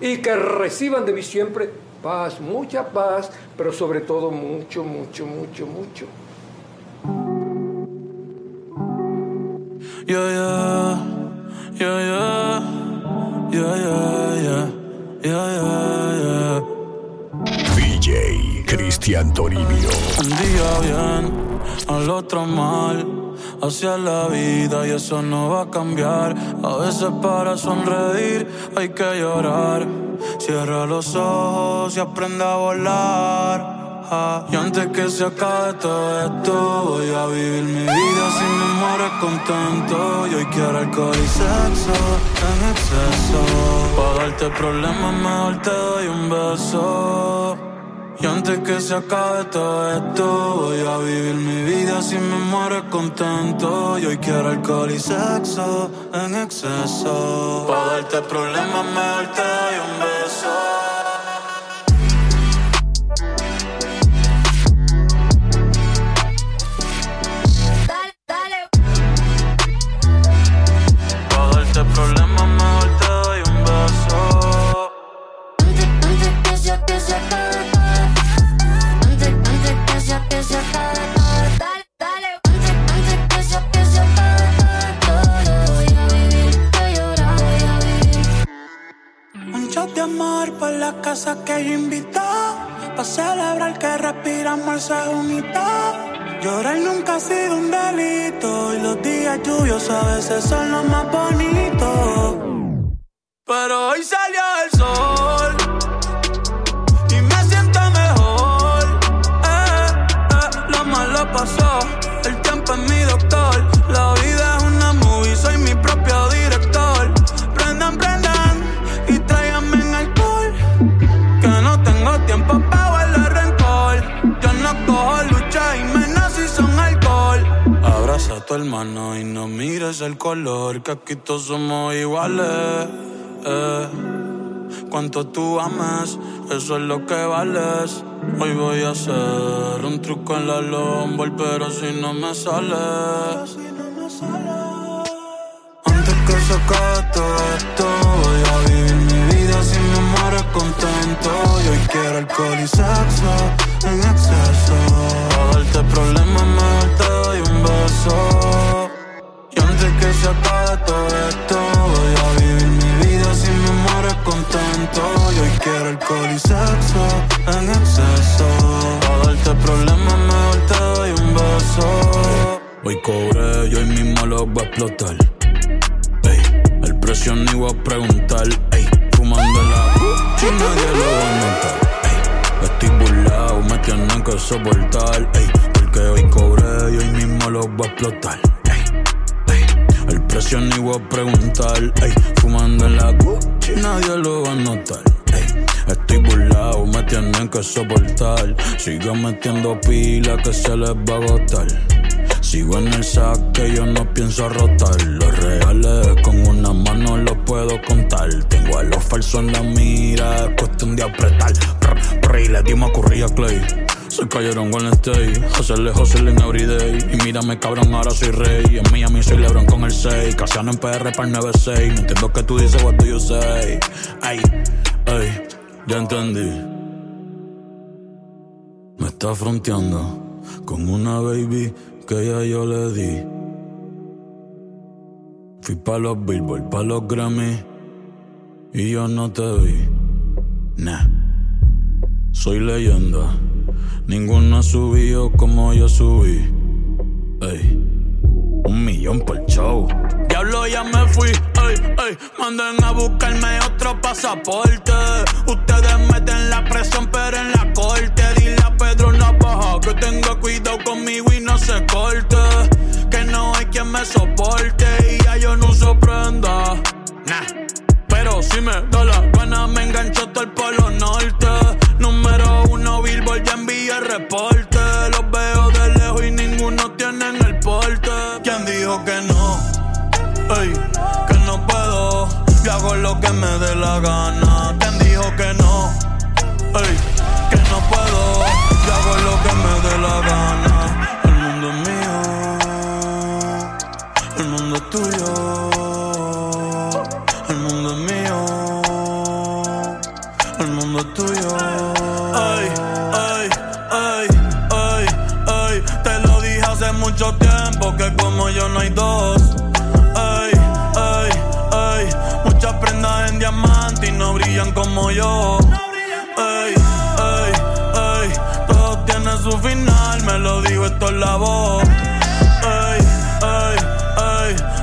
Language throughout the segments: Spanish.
y que reciban de mí siempre paz, mucha paz, pero sobre todo mucho, mucho, mucho, mucho. Yeah, yeah, yeah, yeah, yeah, yeah, yeah, yeah, DJ Cristian Toribio. Un día bien, al otro mal, hacia la vida y eso no va a cambiar. A veces para sonreír hay que llorar. Cierra los ojos y aprende a volar. Y antes que se acabe todo esto, voy a vivir mi vida sin memoria contento. Y hoy quiero alcohol y sexo en exceso. Para darte problemas, mejor te doy un beso. Y antes que se acabe todo esto, voy a vivir mi vida sin memoria contento. Y hoy quiero alcohol y sexo en exceso. Para darte problemas, te doy un beso. Veces son los más Abraza a tu hermano y no mires el color Que aquí todos somos iguales eh. Cuanto tú amas, eso es lo que vales. Hoy voy a hacer un truco en la lomba Pero si no me sale. Antes que se acabe todo esto Voy a vivir mi vida sin memoria contento. Y hoy quiero alcohol y sexo en exceso. Para darte problemas doy un beso Y antes que se acabe todo esto Voy a vivir mi vida sin memoria contento Y hoy quiero alcohol y sexo en exceso Para darte problemas mejor te doy un beso Hoy cobré y hoy mismo lo voy a explotar Ey, el precio ni voy a preguntar. Ey, fumando la y nadie lo va a notar. Ey, estoy burlado, me tienen que soportar. Ey, porque hoy cobré y hoy mismo lo voy a explotar. El precio ni voy a preguntar. Ey, fumando en la y nadie lo va a notar. Estoy burlado, me tienen que soportar. Sigo metiendo pila que se les va a agotar. Sigo en el saque, yo no pienso rotar. Los reales con una mano los puedo contar. Tengo a los falsos en la mira, es cuestión de apretar. Prr, prr, y le dimos a Clay. Soy cayeron con el stay, hacerle hustle en everyday. Y mírame cabrón, ahora soy rey. En Miami soy Lebron con el 6. Casiano en PR para el 9-6. No entiendo que tú dices, what do you say? Ay, ay, ya entendí. Me está fronteando con una baby que ya yo le di. Fui pa' los Billboard, pa' los Grammy y yo no te vi. Nah, soy leyenda. Ninguno ha subido como yo subí. Ey, un millón por show. Diablo, ya me fui, ey, ey. Manden a buscarme otro pasaporte. Ustedes meten la presión, pero en la corte. Dile a Pedro Navaja que tenga cuidado conmigo y no se corte. Que no hay quien me soporte y ya yo no uso prenda. Nah. Pero si me da la gana, me engancho todo el polo norte. Número uno, Billboard, ya envié el reporte. Los veo de lejos y ninguno tiene el porte. ¿Quién dijo que no? Ey, que no puedo. Yo hago lo que me dé la gana. Su final, me lo digo, esto es la voz.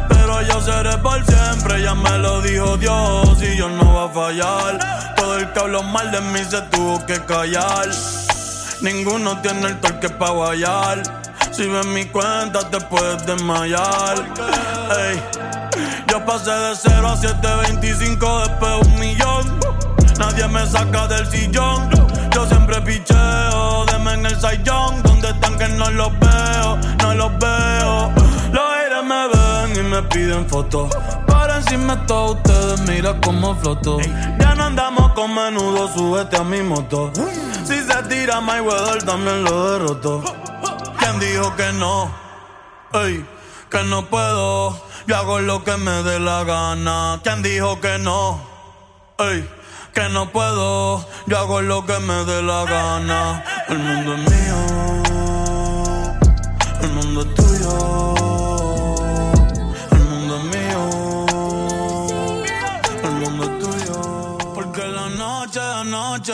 Pero yo seré por siempre, ya me lo dijo Dios y yo no va a fallar. Todo el que habló mal de mí se tuvo que callar. Ninguno tiene el torque pa' guayar. Si ves mi cuenta te puedes desmayar. Ey, yo pasé de 0 a 725, después un millón. Nadie me saca del sillón. Yo siempre picheo, en el sayón. Donde están que no los veo, no los veo. Los aires me ven y me piden fotos. Por encima de ustedes, mira cómo floto. Ya no andamos con menudo, súbete a mi moto. Si se tira my weather, también lo derroto. ¿Quién dijo que no? Ey, que no puedo. Yo hago lo que me dé la gana. ¿Quién dijo que no? Ey, que no puedo. Yo hago lo que me dé la gana. El mundo es mío. El mundo es tuyo. El mundo es mío. El mundo es tuyo. Porque la noche de anoche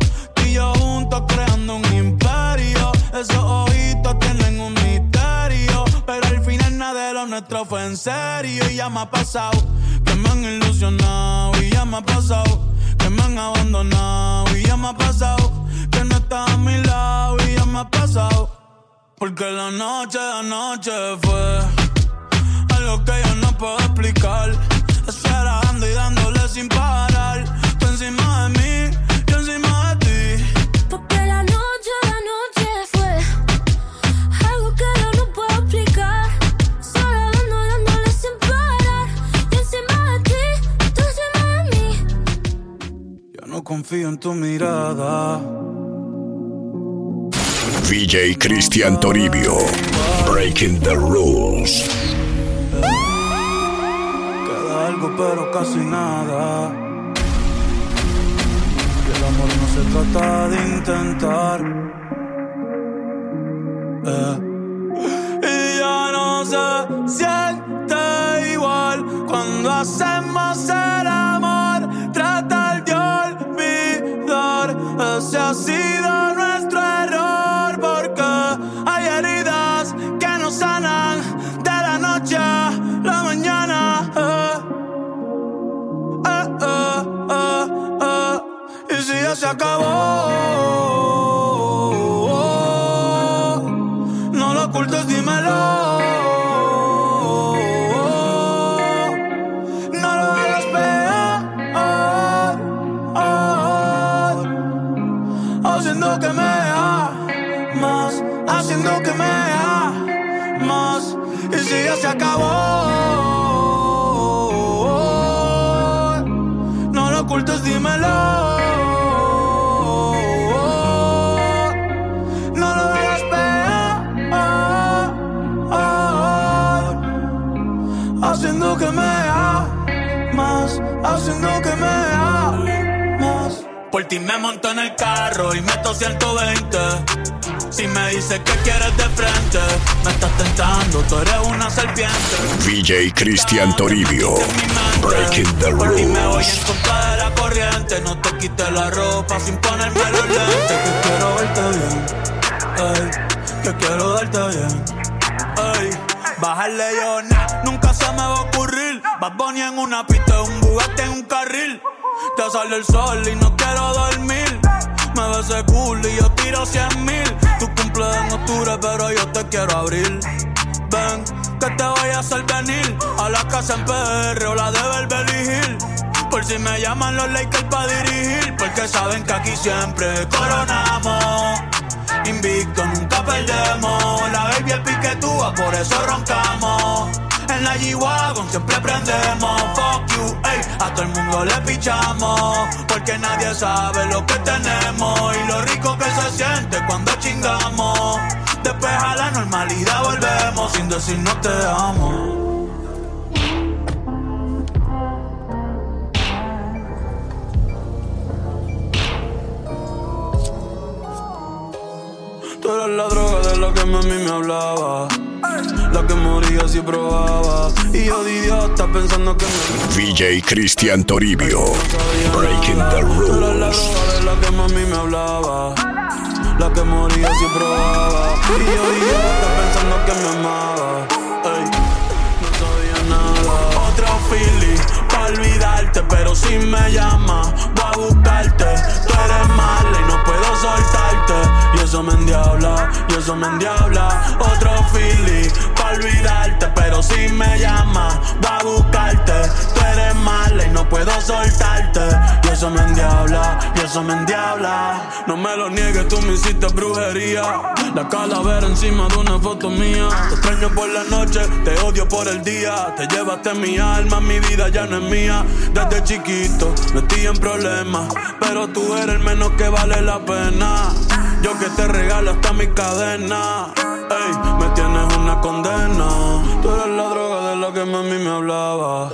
Yo juntos creando un imperio. Esos ojitos tienen un misterio. Pero al final nada de lo nuestro fue en serio. Y ya me ha pasado que me han ilusionado. Y ya me ha pasado que me han abandonado. Y ya me ha pasado que no estás a mi lado. Y ya me ha pasado. Porque la noche de anoche fue algo que yo no puedo explicar. Esperando y dándole sin parar. Confío en tu mirada. VJ Cristian Toribio. Breaking the rules. Queda algo, pero casi nada. Y el amor no se trata de intentar. Eh. Y ya no se siente igual cuando hacemos el ti me monto en el carro y meto 120. Si me dices que quieres de frente, me estás tentando, tú eres una serpiente. VJ Cristian Toribio. Breaking the Por ti me voy en rules. contra de la corriente. No te quites la ropa sin ponerme los lentes. Que quiero verte bien. Ey, que quiero darte bien. Ey, bajarle yo, nah, nunca se me va a ocurrir. Bad Bunny en una pista, un Bugatti en un carril. Te sale el sol y no quiero dormir. Me ves ese cool y yo tiro cien mil. Tu cumple en octubre, pero yo te quiero abrir. Ven, que te voy a hacer venir a la casa en PR o la de Beverly Hills. Por si me llaman los Lakers para dirigir, porque saben que aquí siempre coronamos. Invicto, nunca perdemos. La baby el piquetúa, por eso roncamos. En la G-Wagon siempre prendemos. Fuck you, ey, a todo el mundo le pichamos. Porque nadie sabe lo que tenemos y lo rico que se siente cuando chingamos. Después a la normalidad volvemos sin decir no te amo. Tú eras la droga de la que mami me hablaba. La que moría si probaba. Y yo de idiota pensando que me. VJ Cristian Toribio. Breaking the rules. la que mami me hablaba. La que moría si probaba. Y yo de idiota pensando que me amaba. Ey, no sabía nada. Otro Philly pa' olvidarte, pero si me llama, voy a buscarte. Tú eres mala y no puedo soltarte. Y eso me endiabla, y eso me endiabla. Otro Philly pa' olvidarte, pero si me llama, voy a buscarte. Tú eres mala y no puedo soltarte. Y eso me endiabla, y eso me endiabla. No me lo niegues, tú me hiciste brujería. La calavera encima de una foto mía. Te extraño por la noche, te odio por el día. Te llevaste mi alma, mi vida ya no es mía. Desde chiquito metí en problemas, pero tú eres el menos que vale la pena. Yo que te regalo hasta mi cadena. Ey, me tienes una condena. Tú eres la droga de la que mami me hablaba.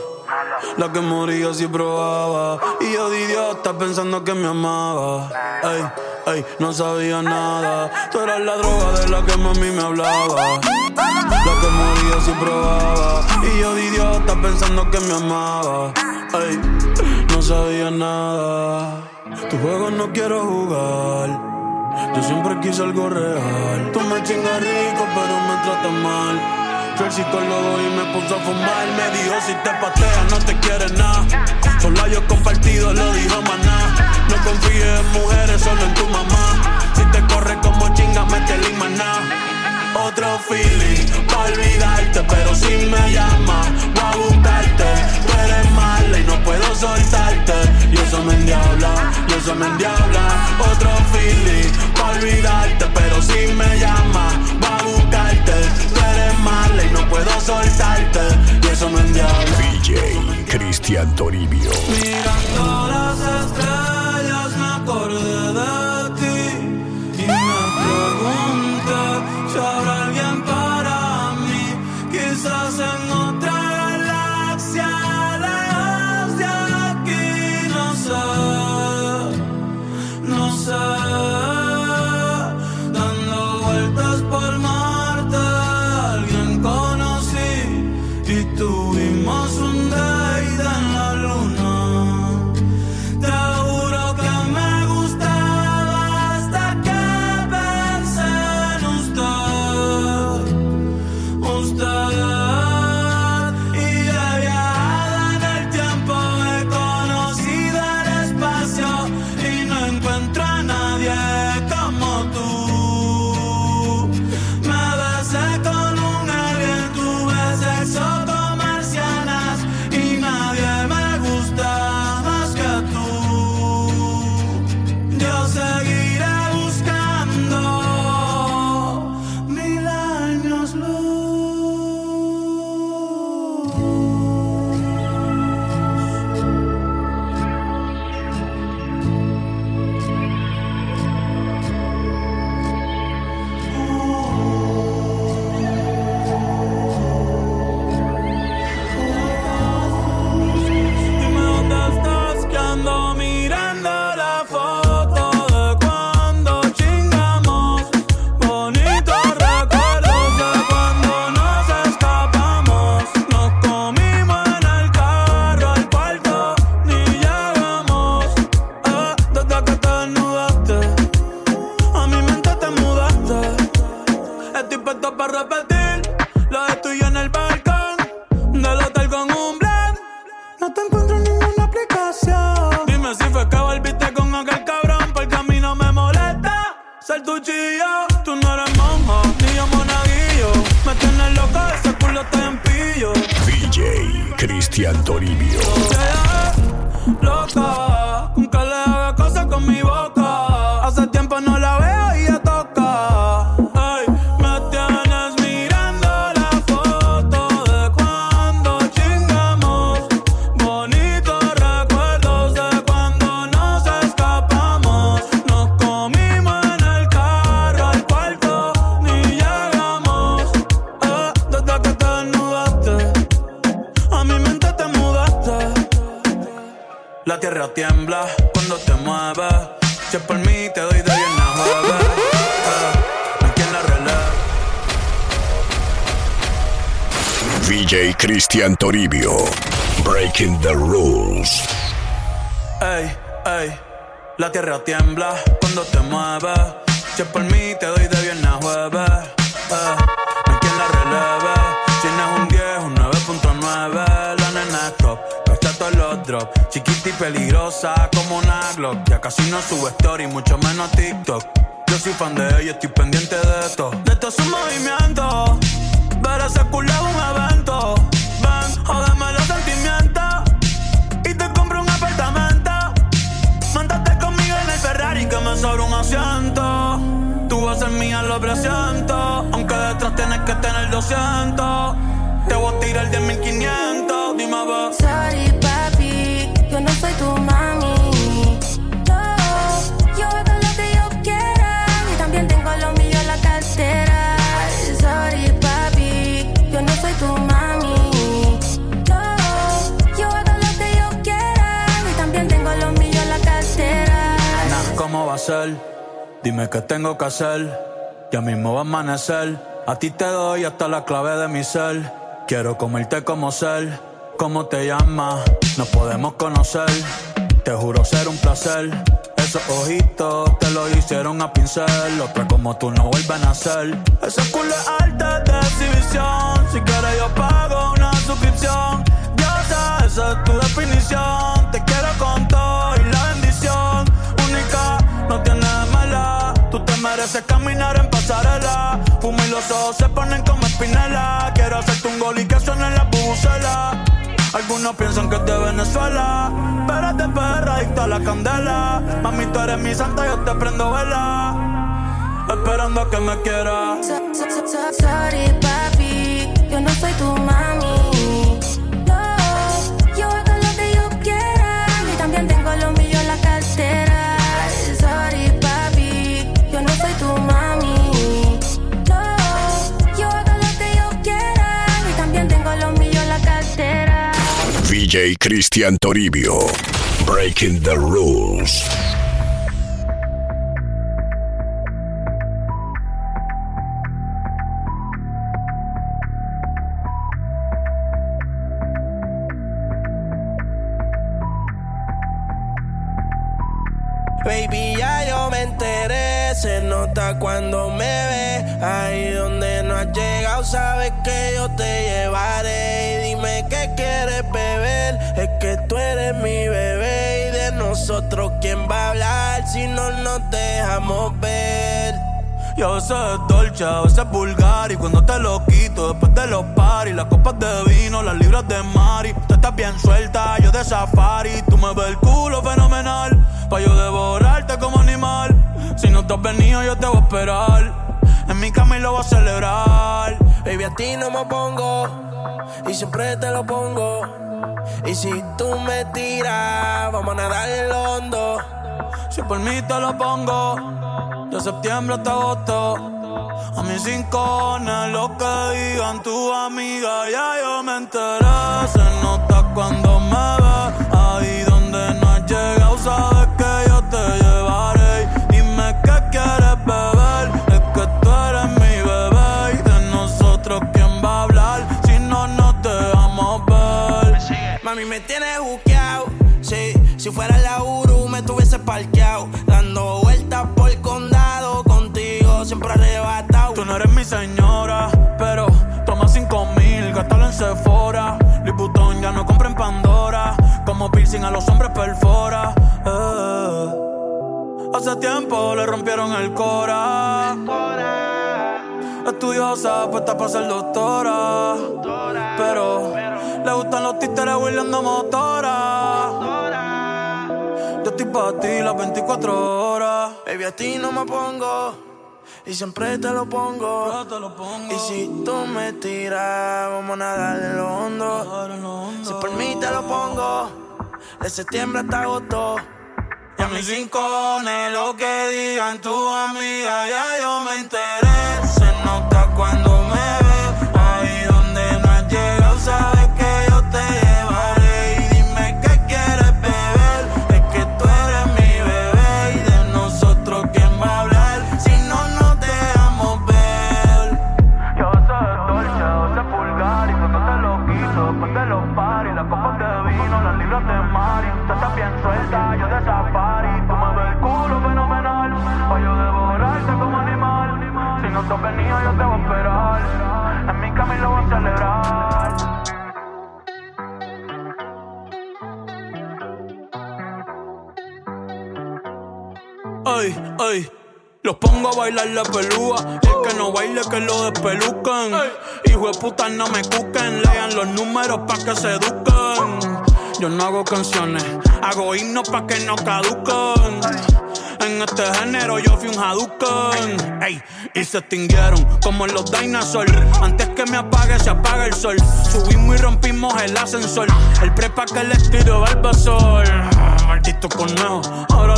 La que moría si probaba. Y yo de idiota pensando que me amaba. Ey, ey, no sabía nada. Tú eras la droga de la que mami me hablaba. La que moría si probaba. Y yo de idiota pensando que me amaba. Ey, no sabía nada. Tu juego no quiero jugar. Yo siempre quise algo real. Tú me chingas rico, pero me tratas mal. Fui al psicólogo y me puso a fumar. Me dijo: Si te pateas, no te quieres nada. Solo yo compartido, lo dijo maná. No confíes en mujeres, solo en tu mamá. Si te corre como chinga, métele maná. Otro feeling, pa' olvidarte, pero si me llama, voy a buscarte. Tú eres mala y no puedo soltarte. Y eso me endiabla, y eso me endiabla. Olvidarte, pero si me llama, voy a buscarte. Tú eres mala y no puedo soltarte. Y eso me endiabla. VJ Cristian Toribio. puesto para repetir. Lo de tuyo en el balcón, del hotel con un blend. No te encuentro en ninguna aplicación. Dime si fue que volviste con aquel cabrón, porque a mí no me molesta ser tu chillo. Tú no eres monja, ni yo monaguillo. Me tienes loco, ese culo te empillo. DJ Cristian Toribio. DJ Cristian Toribio. Breaking the rules. Ey, ey, la tierra tiembla cuando te mueves. Si es por mí, te doy de bien a jueves. Eh, no hay quien la releve. Si no es un 10, un 9.9. La nena es top, cacha todos los drops. Chiquita y peligrosa como una Glock. Ya casi no sube story, mucho menos TikTok. Yo soy fan de ella, estoy pendiente de esto. De todos sus movimientos. Culo es un evento. Ven, jódeme los sentimientos. Y te compro un apartamento. Montate conmigo en el Ferrari que me sobra un asiento. Tú vas a ser mía, lo presiento. Aunque detrás tienes que tener 200. Te voy a tirar de 1500. Dime, va. Dime qué tengo que hacer. Ya mismo va a amanecer. A ti te doy hasta la clave de mi ser. Quiero comerte como ser. ¿Cómo te llamas? Nos podemos conocer. Te juro ser un placer. Esos ojitos te lo hicieron a pincel. Otra como tú no vuelven a ser. Ese culo es alta de exhibición. Si quieres, yo pago una suscripción. Mereces caminar en pasarela. Fumo y los ojos se ponen como espinela. Quiero hacerte un gol y que suene la bucela. Algunos piensan que es de Venezuela, pero es de perra a la candela. Mami, tú eres mi santa, yo te prendo vela. Esperando a que me quieras. So- so- so- so- Sorry, papi, yo no soy tu mami. No, yo hago lo que yo quiera y también tengo lo Cristian Toribio. Breaking the rules. Y a veces es dolce, a veces es vulgar. Y cuando te lo quito, después de los paris, las copas de vino, las libras de Mari. Tú estás bien suelta, yo de safari. Tú me ves el culo fenomenal, pa' yo devorarte como animal. Si no te has venido, yo te voy a esperar. En mi cama lo voy a celebrar. Baby, a ti no me pongo y siempre te lo pongo. Y si tú me tiras, vamos a nadar en lo hondo. Si por mí te lo pongo, de septiembre hasta agosto. A mis cinco lo que digan tu amiga, ya yo me enteré. Se nota cuando me ves, señora, pero toma cinco mil, gástalo en Sephora. Louis ya no compra en Pandora. Como piercing a los hombres perfora. Eh. Hace tiempo le rompieron el cora. Estudiosa, puesta para ser doctora. Pero le gustan los títeres huirleando motora. Yo estoy para ti las 24 horas. Baby, a ti no me pongo. Y siempre te lo pongo. Yo te lo pongo. Y si tú me tiras, vamos a nadar en lo hondo. Si por mí te lo pongo. De septiembre hasta agosto. Y a mis rincones, lo que digan tu amiga, ya yo me enteré. Ay, ay. Los pongo a bailar la pelúa. El que no baile, que lo despelucan. Hijo de puta, no me cuquen. Lean los números pa' que se eduquen. Yo no hago canciones, hago himnos pa' que no caduquen. En este género yo fui un Hadouken Ey, y se extinguieron como los dinosaurs Antes que me apague se apaga el sol Subimos y rompimos el ascensor El prepa que les tiro Barbasol Maldito conejo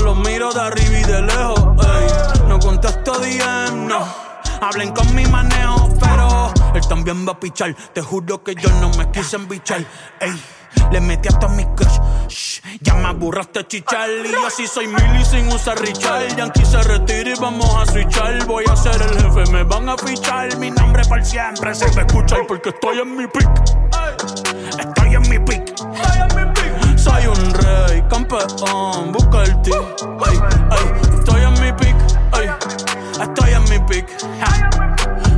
los miro de arriba y de lejos Ey, no contesto DM, no Hablen con mi manejo, pero él también va a pichar. Te juro que yo no me quise embichar. Ey, le metí hasta mi crush. Shh, ya me aburraste chichar. Y yo sí soy mili sin usar Richard. Yankee se retira y vamos a switchar. Voy a ser el jefe, me van a fichar. Mi nombre por siempre se va a escuchar porque estoy en mi pick. Estoy campeón, busca el ti. Ey, ey, estoy en mi pick. Ey, estoy en mi pick.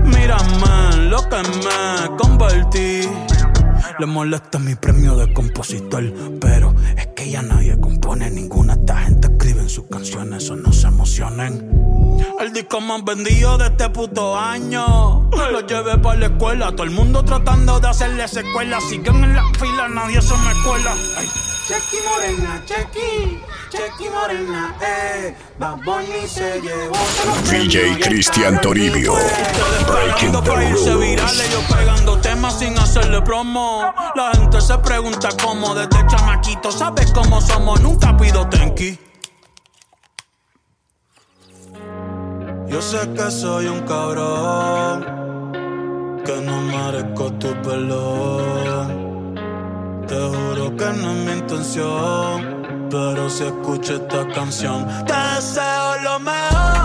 Mírame lo que me convertí. Le molesta mi premio de compositor, pero es que ya nadie compone ninguna. Esta gente escribe en sus canciones, o no se emocionen. El disco más vendido de este puto año. Lo llevé para la escuela, todo el mundo tratando de hacerle secuela. Siguen en la fila, nadie se me cuela. Ay. Chequi morena, chequi, chequi morena, eh. Bad Bunny se llevó. DJ Cristian Toribio. Breaking the pa' irse virales, rules. yo pegando temas sin hacerle promo. La gente se pregunta cómo desde chamaquito, ¿sabes cómo somos? Nunca pido tenki. Yo sé que soy un cabrón, que no merezco tu perdón. Te juro que no es mi intención, pero si escucho esta canción, te deseo lo mejor.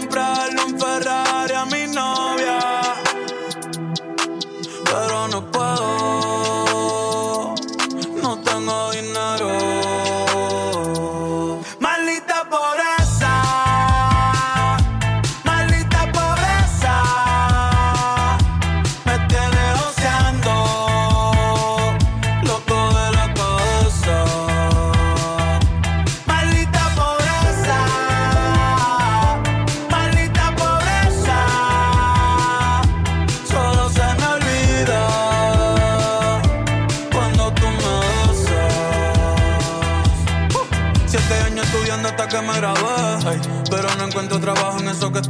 Quiero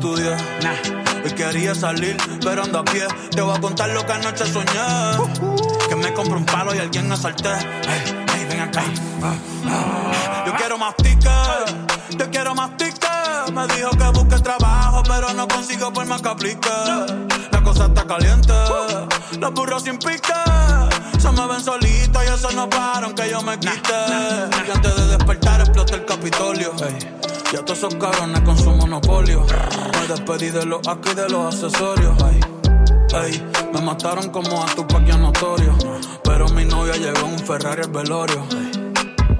estudié. Hoy quería salir, pero ando a pie. Te voy a contar lo que anoche soñé. Que me compré un palo y alguien me asalté. Ey, ey, ven acá. Yo quiero más tickets, yo quiero más tickets. Me dijo que busque trabajo, pero no consigo por más que aplique. La cosa está caliente, los burros sin pique. Se me ven solitos y eso no paran que yo me quite. Y antes de despertar explota el Capitolio. Ey, Ya todos esos cabrones con su monopolio. Me despedí de los aquí y de los accesorios. Me mataron como a tu paquia notorio. Pero mi novia llegó en un Ferrari al velorio.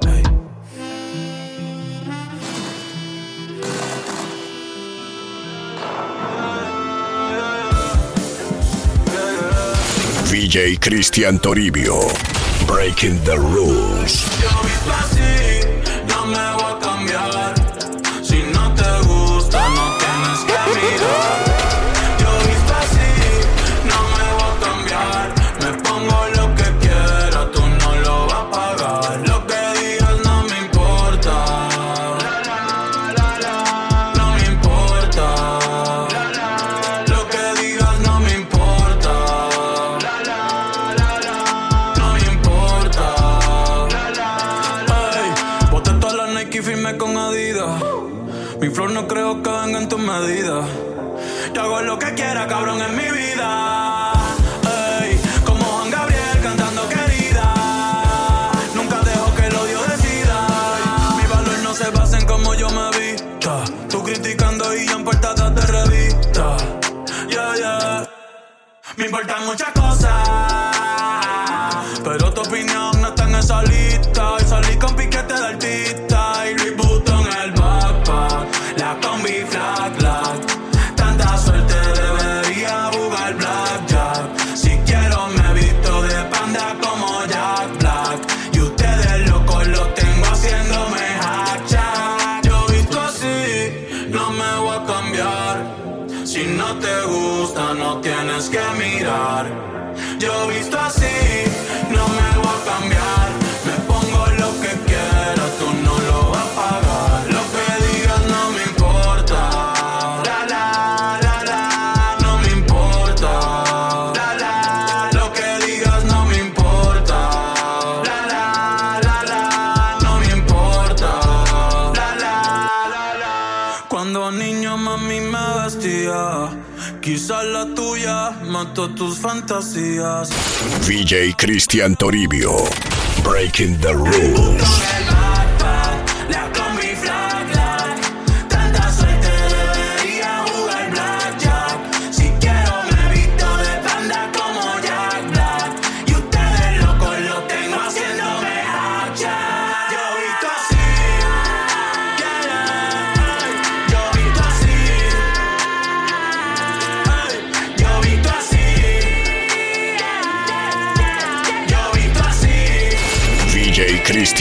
Ey. VJ Cristian Toribio. Breaking the rules. Mi flor no creo que venga en tus medidas. Yo hago lo que quiera, cabrón, en mi vida. Como Juan Gabriel cantando querida. Nunca dejo que el odio decida. Mi valor no se basa en cómo yo me vista. Tú criticando y yo en portadas de revista. Me importan muchas cosas, pero tu opinión no está en esa lista. Mató tus fantasías. VJ Cristian Toribio. Breaking the rules.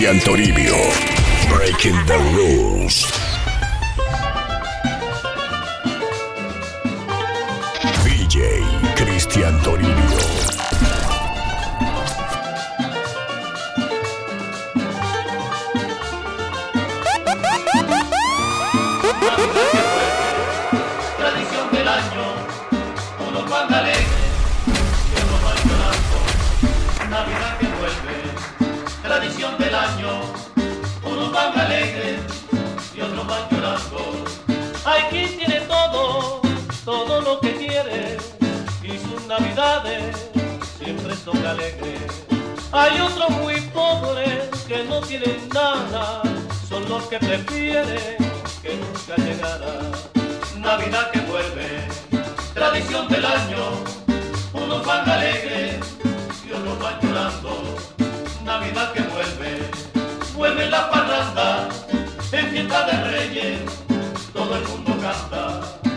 Cristian Toribio. Breaking the rules. VJ Cristian Toribio. son los que prefieren que nunca llegara. Navidad que vuelve, tradición del año, unos van alegres y otros van llorando. Navidad que vuelve, vuelve la parranda, en fiesta de reyes, todo el mundo canta.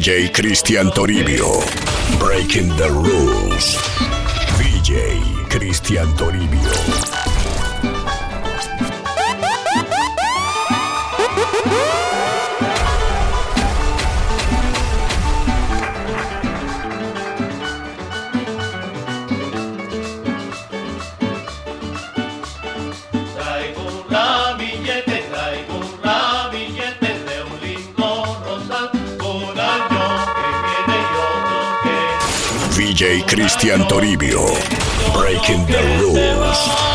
DJ Cristian Toribio. Breaking the Rules. DJ Cristian Toribio. Cristian Toribio. Breaking the rules.